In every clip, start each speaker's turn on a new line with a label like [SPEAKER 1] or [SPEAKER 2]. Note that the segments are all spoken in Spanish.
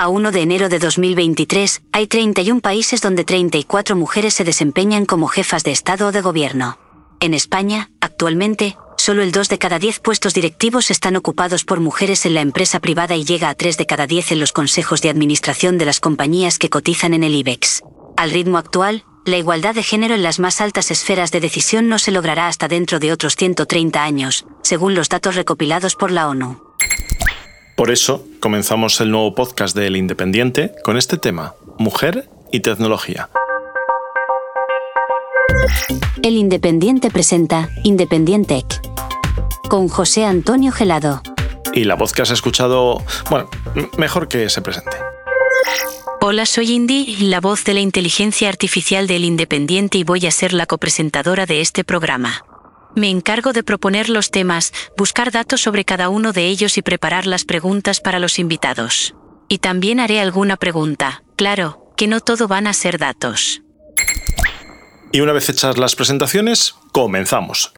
[SPEAKER 1] A 1 de enero de 2023, hay 31 países donde 34 mujeres se desempeñan como jefas de Estado o de Gobierno. En España, actualmente, solo el 2 de cada 10 puestos directivos están ocupados por mujeres en la empresa privada y llega a 3 de cada 10 en los consejos de administración de las compañías que cotizan en el IBEX. Al ritmo actual, la igualdad de género en las más altas esferas de decisión no se logrará hasta dentro de otros 130 años, según los datos recopilados por la ONU.
[SPEAKER 2] Por eso, comenzamos el nuevo podcast de El Independiente con este tema, mujer y tecnología.
[SPEAKER 1] El Independiente presenta Independientec con José Antonio Gelado.
[SPEAKER 2] Y la voz que has escuchado, bueno, mejor que se presente.
[SPEAKER 3] Hola, soy Indy, la voz de la inteligencia artificial del Independiente y voy a ser la copresentadora de este programa. Me encargo de proponer los temas, buscar datos sobre cada uno de ellos y preparar las preguntas para los invitados. Y también haré alguna pregunta. Claro, que no todo van a ser datos.
[SPEAKER 2] Y una vez hechas las presentaciones, comenzamos.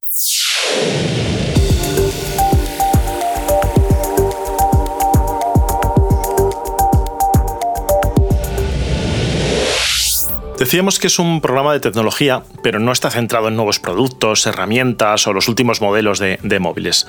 [SPEAKER 2] Decíamos que es un programa de tecnología, pero no está centrado en nuevos productos, herramientas o los últimos modelos de, móviles.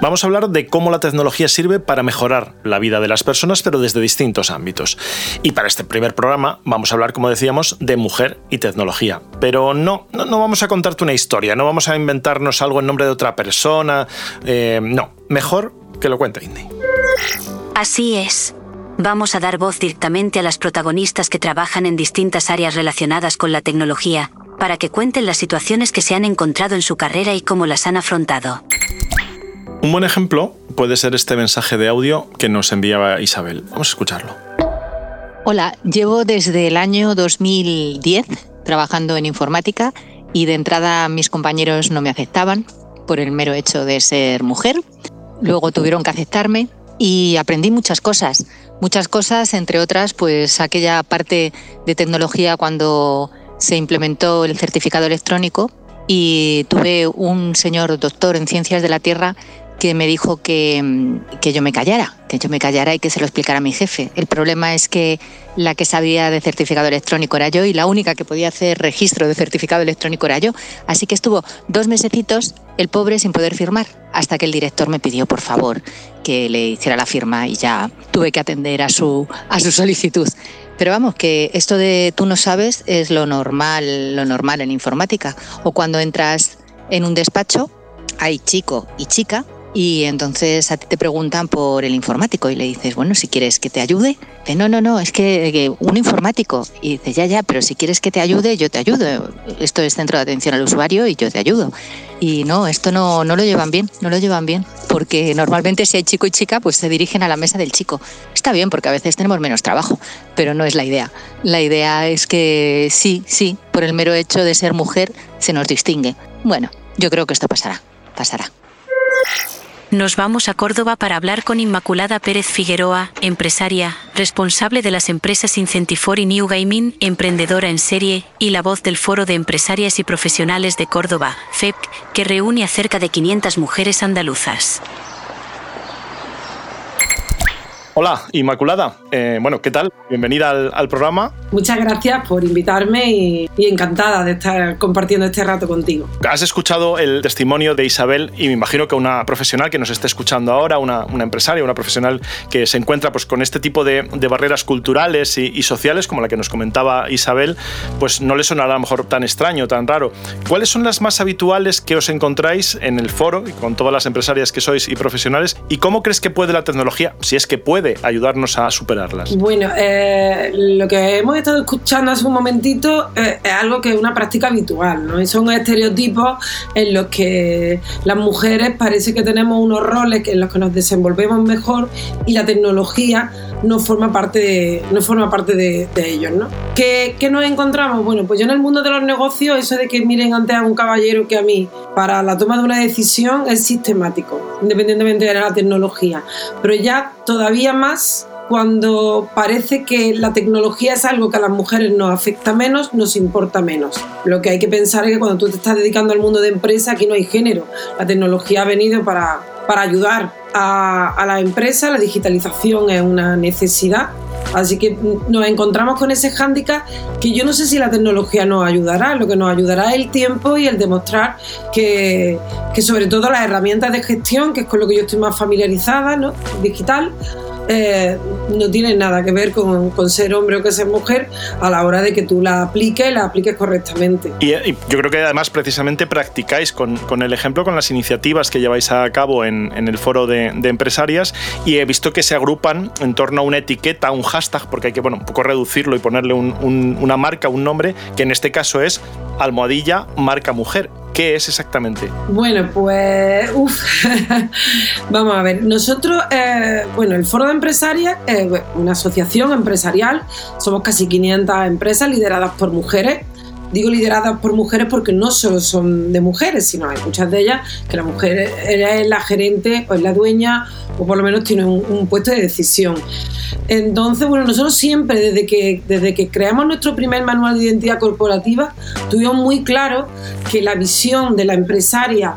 [SPEAKER 2] Vamos a hablar de cómo la tecnología sirve para mejorar la vida de las personas, pero desde distintos ámbitos. Y para este primer programa vamos a hablar, como decíamos, de mujer y tecnología. Pero no, no, vamos a contarte una historia, no vamos a inventarnos algo en nombre de otra persona. Eh, no, mejor que lo cuente Indy.
[SPEAKER 1] Así es. Vamos a dar voz directamente a las protagonistas que trabajan en distintas áreas relacionadas con la tecnología, para que cuenten las situaciones que se han encontrado en su carrera y cómo las han afrontado.
[SPEAKER 2] Un buen ejemplo puede ser este mensaje de audio que nos enviaba Isabel. Vamos a escucharlo.
[SPEAKER 4] Hola, llevo desde el año 2010 trabajando en informática y de entrada mis compañeros no me aceptaban por el mero hecho de ser mujer. Luego tuvieron que aceptarme y aprendí muchas cosas muchas cosas, entre otras, pues aquella parte de tecnología cuando se implementó el certificado electrónico y tuve un señor doctor en ciencias de la Tierra que me dijo que, que, yo me callara, que yo me callara y que se lo explicara a mi jefe. El problema es que la que sabía de certificado electrónico era yo y la única que podía hacer registro de certificado electrónico era yo. Así que estuvo dos mesecitos el pobre sin poder firmar, hasta que el director me pidió, por favor, que le hiciera la firma y ya tuve que atender a su, a su solicitud. Pero vamos, que esto de tú no sabes es lo normal, lo normal en informática. O cuando entras en un despacho, hay chico y chica y entonces a ti te preguntan por el informático y le dices, bueno, si quieres que te ayude. No, no, no, es que, un informático. Y dice, ya, ya, pero si quieres que te ayude, yo te ayudo. Esto es centro de atención al usuario y yo te ayudo. Y no, esto no, no lo llevan bien, no lo llevan bien. Porque normalmente si hay chico y chica, pues se dirigen a la mesa del chico. Está bien porque a veces tenemos menos trabajo, pero no es la idea. La idea es que sí, sí, por el mero hecho de ser mujer se nos distingue. Bueno, yo creo que esto pasará, pasará.
[SPEAKER 3] Nos vamos a Córdoba para hablar con Inmaculada Pérez Figueroa, empresaria, responsable de las empresas Incentifor y New Gaming, emprendedora en serie, y la voz del Foro de Empresarias y Profesionales de Córdoba, FEP, que reúne a cerca de 500 mujeres andaluzas.
[SPEAKER 2] Hola, Inmaculada. Eh, bueno, ¿qué tal? Bienvenida al, programa.
[SPEAKER 5] Muchas gracias por invitarme y, encantada de estar compartiendo este rato contigo.
[SPEAKER 2] Has escuchado el testimonio de Isabel y me imagino que una profesional que nos esté escuchando ahora, una, empresaria, una profesional que se encuentra pues, con este tipo de, barreras culturales y, sociales, como la que nos comentaba Isabel, pues no le sonará a lo mejor tan extraño, tan raro. ¿Cuáles son las más habituales que os encontráis en el foro y con todas las empresarias que sois y profesionales? ¿Y cómo crees que puede la tecnología, si es que puede, ayudarnos a superarlas?
[SPEAKER 5] Bueno, eh, lo que hemos estado escuchando hace un momentito eh, es algo que es una práctica habitual, ¿no? Son estereotipos en los que las mujeres parece que tenemos unos roles en los que nos desenvolvemos mejor y la tecnología no forma parte de, no forma parte de, ellos, ¿no? ¿Qué, ¿Qué, nos encontramos? Bueno, pues yo en el mundo de los negocios, eso de que miren antes a un caballero que a mí para la toma de una decisión es sistemático, independientemente de la tecnología. Pero ya todavía más cuando parece que la tecnología es algo que a las mujeres nos afecta menos, nos importa menos. Lo que hay que pensar es que cuando tú te estás dedicando al mundo de empresa, aquí no hay género. La tecnología ha venido para, para ayudar a, a la empresa, la digitalización es una necesidad Así que nos encontramos con ese hándicap que yo no sé si la tecnología nos ayudará, lo que nos ayudará es el tiempo y el demostrar que, que sobre todo las herramientas de gestión, que es con lo que yo estoy más familiarizada, ¿no? digital, eh, no tiene nada que ver con, ser hombre o que ser mujer a la hora de que tú la apliques, la apliques correctamente.
[SPEAKER 2] Y, yo creo que además precisamente practicáis con, el ejemplo, con las iniciativas que lleváis a cabo en, el foro de, empresarias y he visto que se agrupan en torno a una etiqueta, un hashtag, porque hay que bueno, un poco reducirlo y ponerle una marca, un nombre, que en este caso es almohadilla marca mujer. ¿Qué es exactamente?
[SPEAKER 5] Bueno, pues, uff, vamos a ver. Nosotros, eh, bueno, el Foro de Empresarias es una asociación empresarial, somos casi 500 empresas lideradas por mujeres Digo lideradas por mujeres porque no solo son de mujeres, sino hay muchas de ellas que la mujer es la gerente o es la dueña o por lo menos tiene un, puesto de decisión. Entonces, bueno, nosotros siempre, desde que, desde que creamos nuestro primer manual de identidad corporativa, tuvimos muy claro que la visión de la empresaria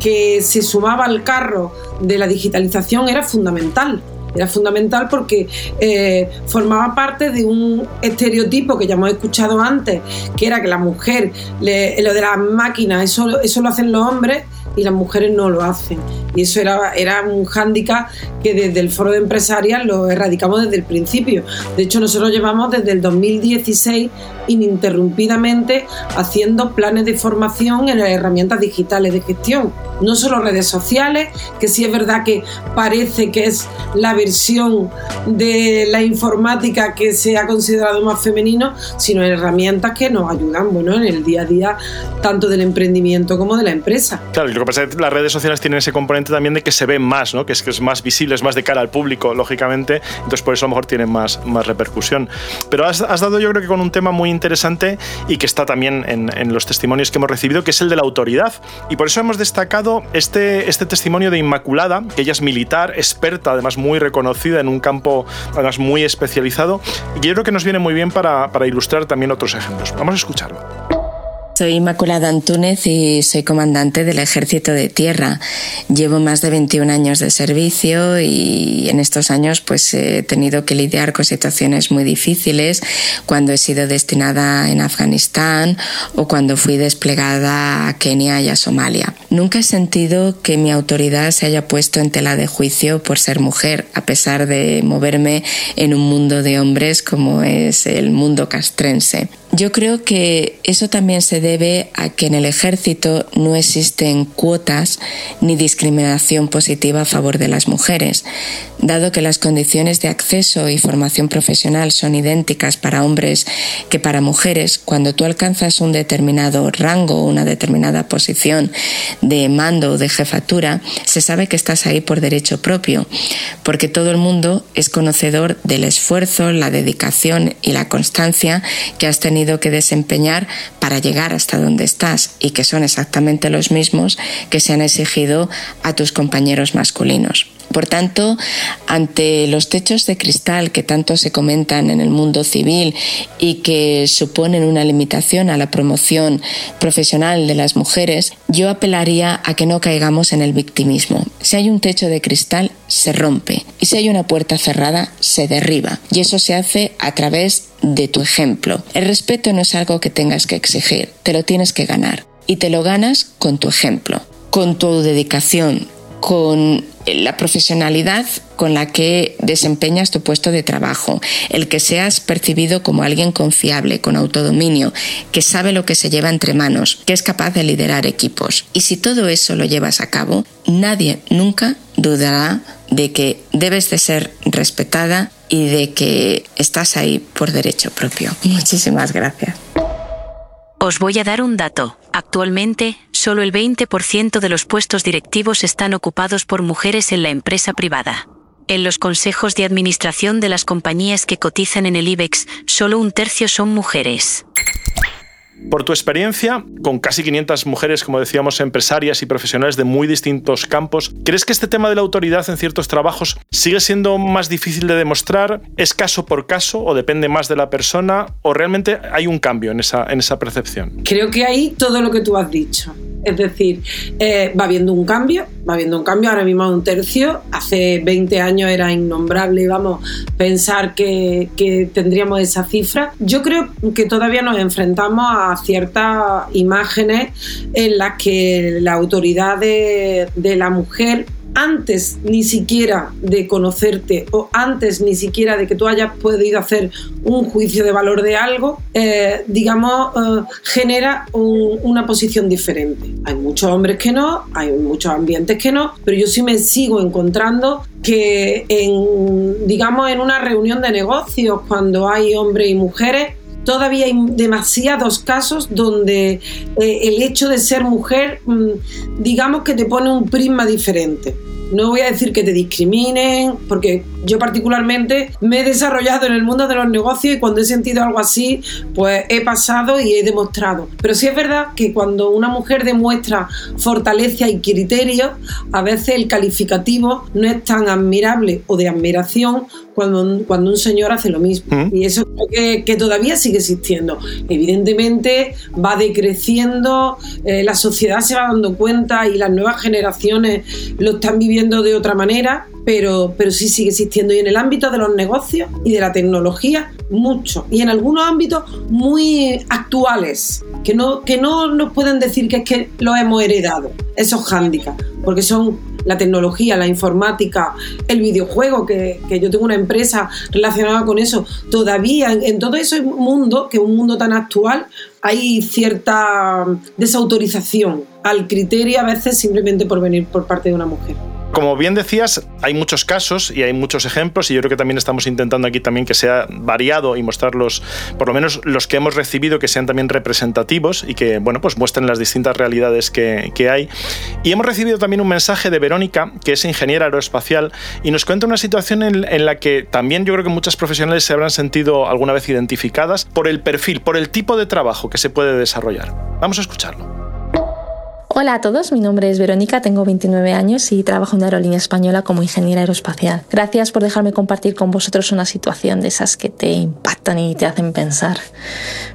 [SPEAKER 5] que se sumaba al carro de la digitalización era fundamental era fundamental porque eh, formaba parte de un estereotipo que ya hemos escuchado antes, que era que la mujer, lo de las máquinas, eso, eso lo hacen los hombres y las mujeres no lo hacen. Y eso era, era un hándicap que desde el foro de empresarias lo erradicamos desde el principio. De hecho, nosotros llevamos desde el 2016 ininterrumpidamente haciendo planes de formación en las herramientas digitales de gestión. No solo redes sociales, que sí es verdad que parece que es la versión de la informática que se ha considerado más femenino, sino herramientas que nos ayudan bueno, en el día a día tanto del emprendimiento como de la empresa.
[SPEAKER 2] Claro, que pasa es que las redes sociales tienen ese componente también de que se ven más, ¿no? que, es, que es más visible, es más de cara al público, lógicamente, entonces por eso a lo mejor tienen más, más repercusión. Pero has, dado yo creo que con un tema muy interesante y que está también en, en, los testimonios que hemos recibido, que es el de la autoridad. Y por eso hemos destacado este, este testimonio de Inmaculada, que ella es militar, experta, además muy reconocida en un campo además muy especializado, y yo creo que nos viene muy bien para, para ilustrar también otros ejemplos. Vamos a escucharlo.
[SPEAKER 6] Soy Inmaculada Antúnez y soy comandante del Ejército de Tierra. Llevo más de 21 años de servicio y en estos años pues he tenido que lidiar con situaciones muy difíciles cuando he sido destinada en Afganistán o cuando fui desplegada a Kenia y a Somalia. Nunca he sentido que mi autoridad se haya puesto en tela de juicio por ser mujer, a pesar de moverme en un mundo de hombres como es el mundo castrense. Yo creo que eso también se debe a que en el ejército no existen cuotas ni discriminación positiva a favor de las mujeres. Dado que las condiciones de acceso y formación profesional son idénticas para hombres que para mujeres, cuando tú alcanzas un determinado rango o una determinada posición de mando o de jefatura, se sabe que estás ahí por derecho propio, porque todo el mundo es conocedor del esfuerzo, la dedicación y la constancia que has tenido que desempeñar para llegar hasta donde estás y que son exactamente los mismos que se han exigido a tus compañeros masculinos. Por tanto, ante los techos de cristal que tanto se comentan en el mundo civil y que suponen una limitación a la promoción profesional de las mujeres, yo apelaría a que no caigamos en el victimismo. Si hay un techo de cristal, se rompe. Y si hay una puerta cerrada, se derriba. Y eso se hace a través de tu ejemplo. El respeto no es algo que tengas que exigir, te lo tienes que ganar. Y te lo ganas con tu ejemplo, con tu dedicación, con la profesionalidad con la que desempeñas tu puesto de trabajo, el que seas percibido como alguien confiable, con autodominio, que sabe lo que se lleva entre manos, que es capaz de liderar equipos. Y si todo eso lo llevas a cabo, nadie nunca dudará de que debes de ser respetada y de que estás ahí por derecho propio. Muchísimas gracias.
[SPEAKER 3] Os voy a dar un dato. Actualmente, solo el 20% de los puestos directivos están ocupados por mujeres en la empresa privada. En los consejos de administración de las compañías que cotizan en el IBEX, solo un tercio son mujeres.
[SPEAKER 2] Por tu experiencia, con casi 500 mujeres, como decíamos, empresarias y profesionales de muy distintos campos, ¿crees que este tema de la autoridad en ciertos trabajos sigue siendo más difícil de demostrar? ¿Es caso por caso o depende más de la persona? ¿O realmente hay un cambio en esa, en esa percepción?
[SPEAKER 5] Creo que hay todo lo que tú has dicho. Es decir, eh, va habiendo un cambio, va habiendo un cambio, ahora mismo un tercio, hace 20 años era innombrable, vamos, pensar que, tendríamos esa cifra. Yo creo que todavía nos enfrentamos a ciertas imágenes en las que la autoridad de, la mujer antes ni siquiera de conocerte o antes ni siquiera de que tú hayas podido hacer un juicio de valor de algo, eh, digamos, eh, genera una posición diferente. Hay muchos hombres que no, hay muchos ambientes que no, pero yo sí me sigo encontrando que en, digamos, en una reunión de negocios, cuando hay hombres y mujeres, todavía hay demasiados casos donde eh, el hecho de ser mujer, mm, digamos que te pone un prisma diferente. No voy a decir que te discriminen, porque yo particularmente me he desarrollado en el mundo de los negocios y cuando he sentido algo así, pues he pasado y he demostrado. Pero sí es verdad que cuando una mujer demuestra fortaleza y criterio, a veces el calificativo no es tan admirable o de admiración cuando un, cuando un señor hace lo mismo. Mm. Y eso que, que, todavía sigue existiendo. Evidentemente va decreciendo, eh, la sociedad se va dando cuenta y las nuevas generaciones lo están viviendo de otra manera, pero, pero sí sigue existiendo. Y en el ámbito de los negocios y de la tecnología, mucho. Y en algunos ámbitos muy actuales, que no, que no nos pueden decir que es que lo hemos heredado, esos hándicaps, porque son la tecnología, la informática, el videojuego, que, yo tengo una empresa relacionada con eso, todavía en, en todo ese mundo, que es un mundo tan actual, hay cierta desautorización al criterio a veces simplemente por venir por parte de una mujer.
[SPEAKER 2] Como bien decías, hay muchos casos y hay muchos ejemplos y yo creo que también estamos intentando aquí también que sea variado y mostrarlos, por lo menos los que hemos recibido, que sean también representativos y que, bueno, pues muestren las distintas realidades que, hay. Y hemos recibido también un mensaje de Verónica, que es ingeniera aeroespacial, y nos cuenta una situación en, en la que también yo creo que muchas profesionales se habrán sentido alguna vez identificadas por el perfil, por el tipo de trabajo que se puede desarrollar. Vamos a escucharlo.
[SPEAKER 7] Hola a todos, mi nombre es Verónica, tengo 29 años y trabajo en aerolínea española como ingeniera aeroespacial. Gracias por dejarme compartir con vosotros una situación de esas que te impactan y te hacen pensar.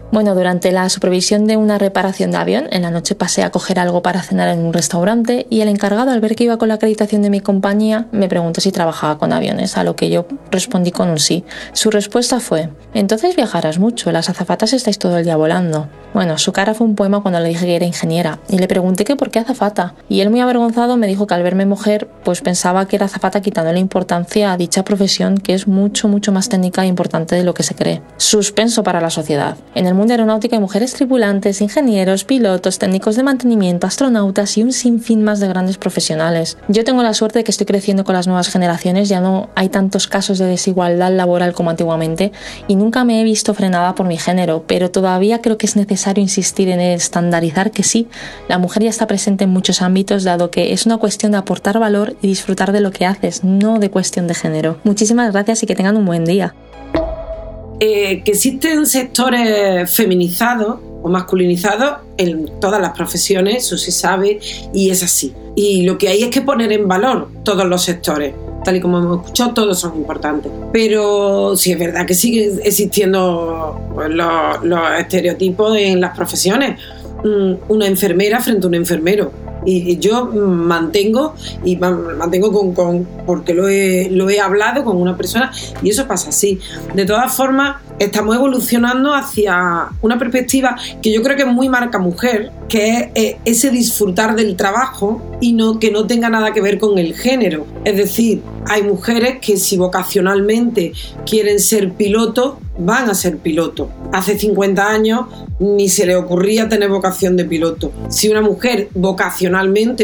[SPEAKER 7] Bueno, durante la supervisión de una reparación de avión, en la noche pasé a coger algo para cenar en un restaurante y el encargado, al ver que iba con la acreditación de mi compañía, me preguntó si trabajaba con aviones, a lo que yo respondí con un sí. Su respuesta fue, entonces viajarás mucho, las azafatas estáis todo el día volando. Bueno, su cara fue un poema cuando le dije que era ingeniera y le pregunté que por qué azafata. Y él muy avergonzado me dijo que al verme mujer, pues pensaba que era azafata quitando la importancia a dicha profesión que es mucho, mucho más técnica e importante de lo que se cree. Suspenso para la sociedad. En el mundo aeronáutico hay mujeres tripulantes, ingenieros, pilotos, técnicos de mantenimiento, astronautas y un sinfín más de grandes profesionales. Yo tengo la suerte de que estoy creciendo con las nuevas generaciones, ya no hay tantos casos de desigualdad laboral como antiguamente y nunca me he visto frenada por mi género, pero todavía creo que es necesario insistir en estandarizar que sí, la mujer ya está presente en muchos ámbitos, dado que es una cuestión de aportar valor y disfrutar de lo que haces, no de cuestión de género. Muchísimas gracias y que tengan un buen día.
[SPEAKER 5] Eh, que existen sectores feminizados o masculinizados en todas las profesiones, eso se sabe y es así. Y lo que hay es que poner en valor todos los sectores. Tal y como hemos escuchado, todos son importantes. Pero sí es verdad que siguen existiendo pues, los, estereotipos en las profesiones. Mm, una enfermera frente a un enfermero y yo mantengo, y mantengo con, porque lo he, lo he hablado con una persona y eso pasa así. De todas formas, estamos evolucionando hacia una perspectiva que yo creo que es muy marca mujer, que es ese disfrutar del trabajo y no que no tenga nada que ver con el género. Es decir, hay mujeres que si vocacionalmente quieren ser pilotos, van a ser pilotos. Hace 50 años ni se le ocurría tener vocación de piloto. Si una mujer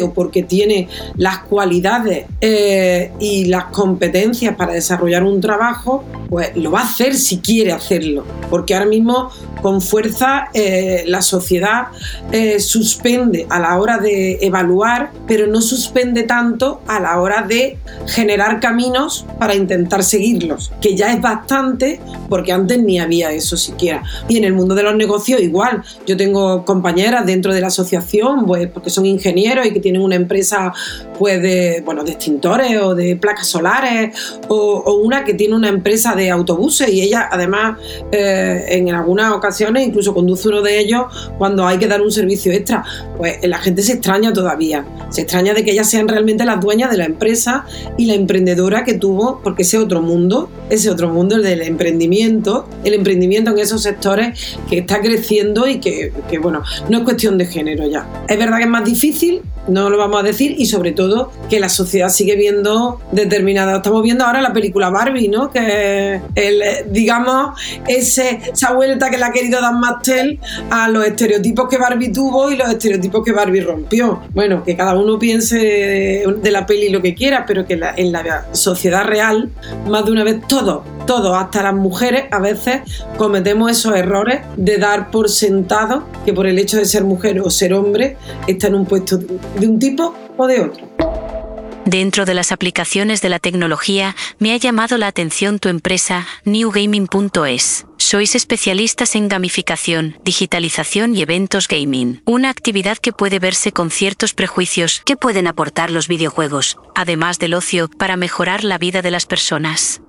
[SPEAKER 5] o porque tiene las cualidades eh, y las competencias para desarrollar un trabajo, pues lo va a hacer si quiere hacerlo. Porque ahora mismo con fuerza eh, la sociedad eh, suspende a la hora de evaluar, pero no suspende tanto a la hora de generar caminos para intentar seguirlos, que ya es bastante porque antes antes ni había eso siquiera. Y en el mundo de los negocios igual. Yo tengo compañeras dentro de la asociación, pues porque son ingenieros y que tienen una empresa pues de, bueno, de extintores o de placas solares o, una que tiene una empresa de autobuses y ella además eh, en algunas ocasiones incluso conduce uno de ellos cuando hay que dar un servicio extra. Pues la gente se extraña todavía, se extraña de que ellas sean realmente las dueñas de la empresa y la emprendedora que tuvo, porque ese otro mundo, ese otro mundo, el del emprendimiento, el emprendimiento en esos sectores que está creciendo y que, que bueno, no es cuestión de género ya. Es verdad que es más difícil, no lo vamos a decir, y sobre todo que la sociedad sigue viendo determinada. Estamos viendo ahora la película Barbie, ¿no? Que el, digamos, ese, esa vuelta que le ha querido dar Mastel a los estereotipos que Barbie tuvo y los estereotipos que Barbie rompió. Bueno, que cada uno piense de, la peli lo que quiera, pero que en la sociedad real, más de una vez todos, todos, hasta las mujeres, a veces cometemos esos errores de dar por sentado que por el hecho de ser mujer o ser hombre está en un puesto de un tipo o de otro.
[SPEAKER 3] Dentro de las aplicaciones de la tecnología, me ha llamado la atención tu empresa newgaming.es. Sois especialistas en gamificación, digitalización y eventos gaming, una actividad que puede verse con ciertos prejuicios
[SPEAKER 1] que pueden aportar los videojuegos,
[SPEAKER 3] además del ocio, para mejorar la vida de las personas.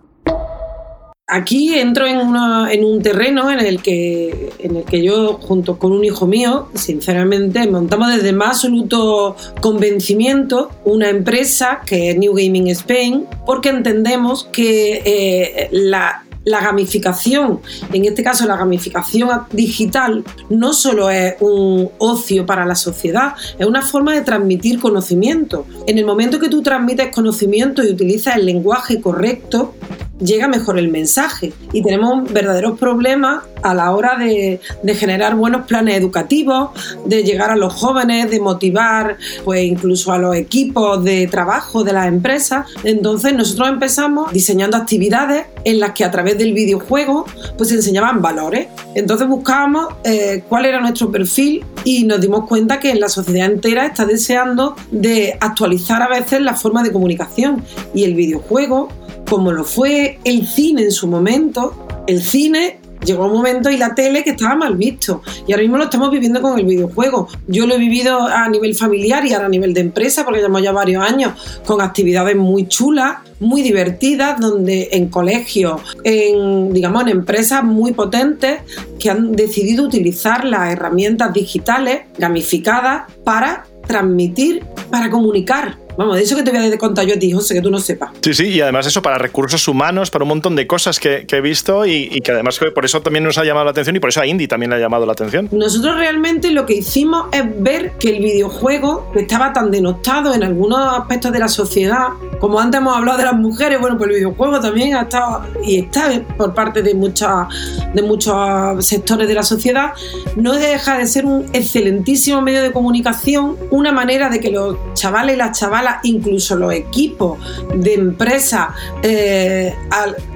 [SPEAKER 5] Aquí entro en, un terreno en el, que, en el que yo, junto con un hijo mío, sinceramente, montamos desde más absoluto convencimiento una empresa que es New Gaming Spain, porque entendemos que eh, la, la gamificación, en este caso la gamificación digital, no solo es un ocio para la sociedad, es una forma de transmitir conocimiento. En el momento que tú transmites conocimiento y utilizas el lenguaje correcto, llega mejor el mensaje y tenemos verdaderos problemas a la hora de, generar buenos planes educativos, de llegar a los jóvenes, de motivar pues incluso a los equipos de trabajo de las empresas. Entonces nosotros empezamos diseñando actividades en las que a través del videojuego pues se enseñaban valores. Entonces buscábamos eh, cuál era nuestro perfil y nos dimos cuenta que la sociedad entera está deseando de actualizar a veces la forma de comunicación y el videojuego como lo fue el cine en su momento, el cine llegó un momento y la tele que estaba mal visto. Y ahora mismo lo estamos viviendo con el videojuego. Yo lo he vivido a nivel familiar y ahora a nivel de empresa, porque llevamos ya varios años con actividades muy chulas, muy divertidas, donde en colegios, en, digamos, en empresas muy potentes que han decidido utilizar las herramientas digitales gamificadas para transmitir, para comunicar Vamos, de eso que te voy a contar yo a ti, José, que tú no sepas.
[SPEAKER 2] Sí, sí, y además eso para recursos humanos, para un montón de cosas que, he visto y, que además por eso también nos ha llamado la atención y por eso a Indy también le ha llamado la atención.
[SPEAKER 5] Nosotros realmente lo que hicimos es ver que el videojuego estaba tan denostado en algunos aspectos de la sociedad, como antes hemos hablado de las mujeres, bueno, pues el videojuego también ha estado y está por parte de, muchas, de muchos sectores de la sociedad, no deja de ser un excelentísimo medio de comunicación, una manera de que los chavales y las chavalas incluso los equipos de empresas eh,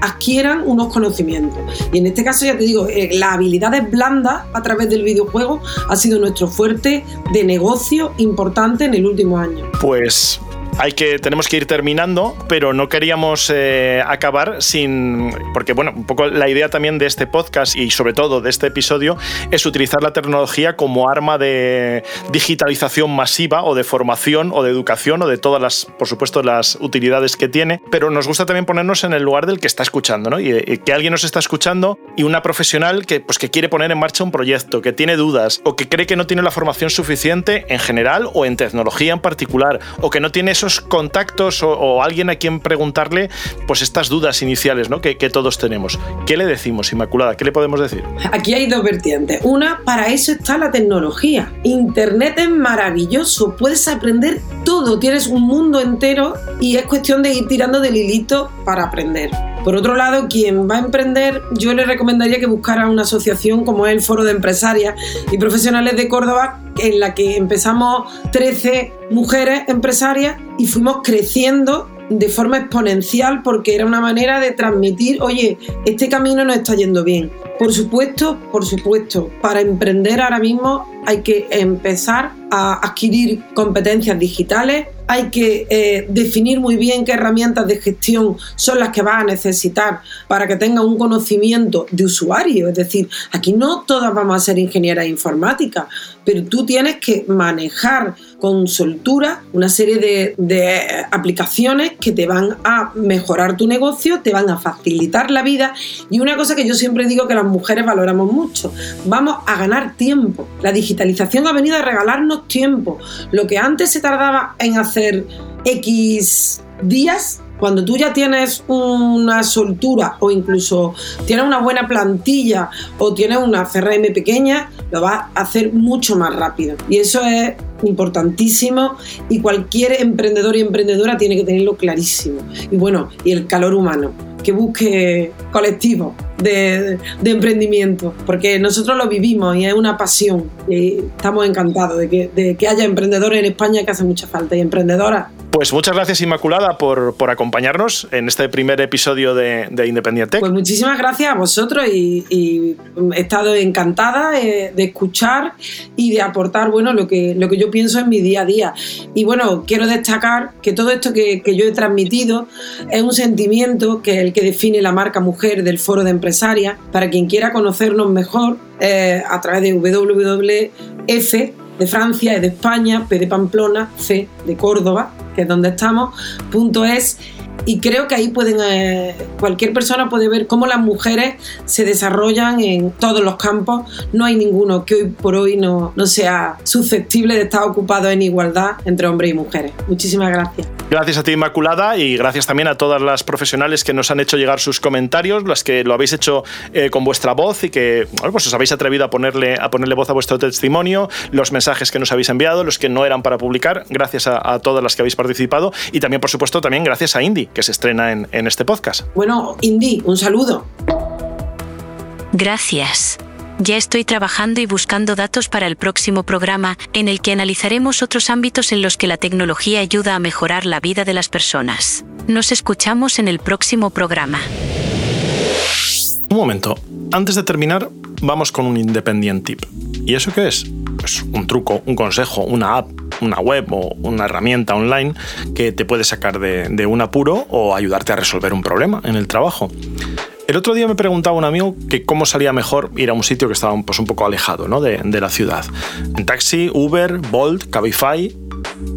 [SPEAKER 5] adquieran unos conocimientos. Y en este caso, ya te digo, eh, las habilidades blandas a través del videojuego ha sido nuestro fuerte de negocio importante en el último año.
[SPEAKER 2] Pues hay que, tenemos que ir terminando, pero no queríamos eh, acabar sin. Porque, bueno, un poco la idea también de este podcast y sobre todo de este episodio es utilizar la tecnología como arma de digitalización masiva o de formación o de educación o de todas las, por supuesto, las utilidades que tiene. Pero nos gusta también ponernos en el lugar del que está escuchando, ¿no? Y, que alguien nos está escuchando y una profesional que, pues, que quiere poner en marcha un proyecto, que tiene dudas o que cree que no tiene la formación suficiente en general o en tecnología en particular o que no tiene esos contactos o, alguien a quien preguntarle pues estas dudas iniciales ¿no? que, que todos tenemos. ¿Qué le decimos, Inmaculada? ¿Qué le podemos decir?
[SPEAKER 5] Aquí hay dos vertientes. Una, para eso está la tecnología. Internet es maravilloso, puedes aprender todo, tienes un mundo entero y es cuestión de ir tirando del hilito para aprender. Por otro lado, quien va a emprender, yo le recomendaría que buscara una asociación como es el Foro de Empresarias y Profesionales de Córdoba, en la que empezamos 13 mujeres empresarias y fuimos creciendo de forma exponencial porque era una manera de transmitir, oye, este camino nos está yendo bien. Por supuesto, por supuesto, para emprender ahora mismo hay que empezar a adquirir competencias digitales, hay que eh, definir muy bien qué herramientas de gestión son las que vas a necesitar para que tengas un conocimiento de usuario. Es decir, aquí no todas vamos a ser ingenieras informáticas, pero tú tienes que manejar con soltura una serie de, aplicaciones que te van a mejorar tu negocio, te van a facilitar la vida y una cosa que yo siempre digo que las mujeres valoramos mucho, vamos a ganar tiempo. La digitalización ha venido a regalarnos tiempo. Lo que antes se tardaba en hacer X días, cuando tú ya tienes una soltura o incluso tienes una buena plantilla o tienes una CRM pequeña, lo vas a hacer mucho más rápido. Y eso es importantísimo y cualquier emprendedor y emprendedora tiene que tenerlo clarísimo. Y bueno, y el calor humano, que busque colectivos de, emprendimiento, porque nosotros lo vivimos y es una pasión. Y estamos encantados de que, de que haya emprendedores en España que hace mucha falta y emprendedoras
[SPEAKER 2] pues muchas gracias Inmaculada por, por acompañarnos en este primer episodio de, de Independiente.
[SPEAKER 5] Pues muchísimas gracias a vosotros y, he estado encantada eh, de, escuchar y de aportar bueno, lo, que, lo que yo pienso en mi día a día. Y bueno, quiero destacar que todo esto que, yo he transmitido es un sentimiento que es el que define la marca mujer del foro de empresarias. Para quien quiera conocernos mejor, eh, a través de WWF de Francia, de España, P de Pamplona, C de Córdoba, que donde estamos, punto es y creo que ahí pueden eh, cualquier persona puede ver cómo las mujeres se desarrollan en todos los campos. No hay ninguno que hoy por hoy no, no sea susceptible de estar ocupado en igualdad entre hombres y mujeres. Muchísimas gracias.
[SPEAKER 2] Gracias a ti, Inmaculada, y gracias también a todas las profesionales que nos han hecho llegar sus comentarios, las que lo habéis hecho eh, con vuestra voz y que pues os habéis atrevido a ponerle, a ponerle voz a vuestro testimonio, los mensajes que nos habéis enviado, los que no eran para publicar. Gracias a, a todas las que habéis participado y también, por supuesto, también gracias a Indy que se estrena en, en este podcast.
[SPEAKER 5] Bueno, Indy, un saludo.
[SPEAKER 3] Gracias. Ya estoy trabajando y buscando datos para el próximo programa, en el que analizaremos otros ámbitos en los que la tecnología ayuda a mejorar la vida de las personas. Nos escuchamos en el próximo programa.
[SPEAKER 2] Un momento, antes de terminar, vamos con un Independent Tip. ¿Y eso qué es? Pues un truco, un consejo, una app, una web o una herramienta online que te puede sacar de, un apuro o ayudarte a resolver un problema en el trabajo. El otro día me preguntaba un amigo que cómo salía mejor ir a un sitio que estaba pues, un poco alejado de, de la ciudad. En taxi, Uber, Bolt, Cabify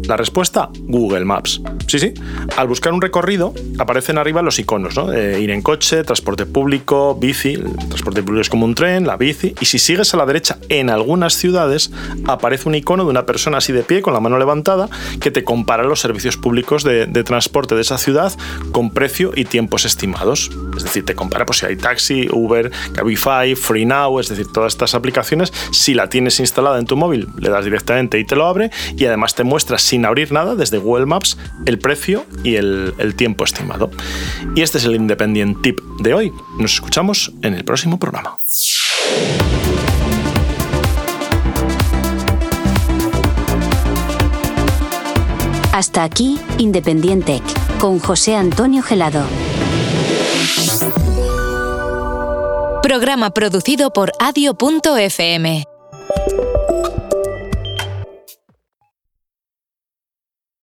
[SPEAKER 2] la respuesta, Google Maps. Sí, sí. Al buscar un recorrido, aparecen arriba los iconos, ¿no? ir en coche, transporte público, bici. Transporte público es como un tren, la bici. Y si sigues a la derecha, en algunas ciudades aparece un icono de una persona así de pie, con la mano levantada, que te compara los servicios públicos de, transporte de esa ciudad con precio y tiempos estimados. Es decir, te compara pues, si hay taxi, Uber, Cabify, FreeNow, es decir, todas estas aplicaciones. Si la tienes instalada en tu móvil, le das directamente y te lo abre. Y además te muestra sin abrir nada desde Google Maps el precio y el, el tiempo estimado. Y este es el Independent Tip de hoy. Nos escuchamos en el próximo programa.
[SPEAKER 1] Hasta aquí, Independiente con José Antonio Gelado.
[SPEAKER 8] Programa producido por adio.fm.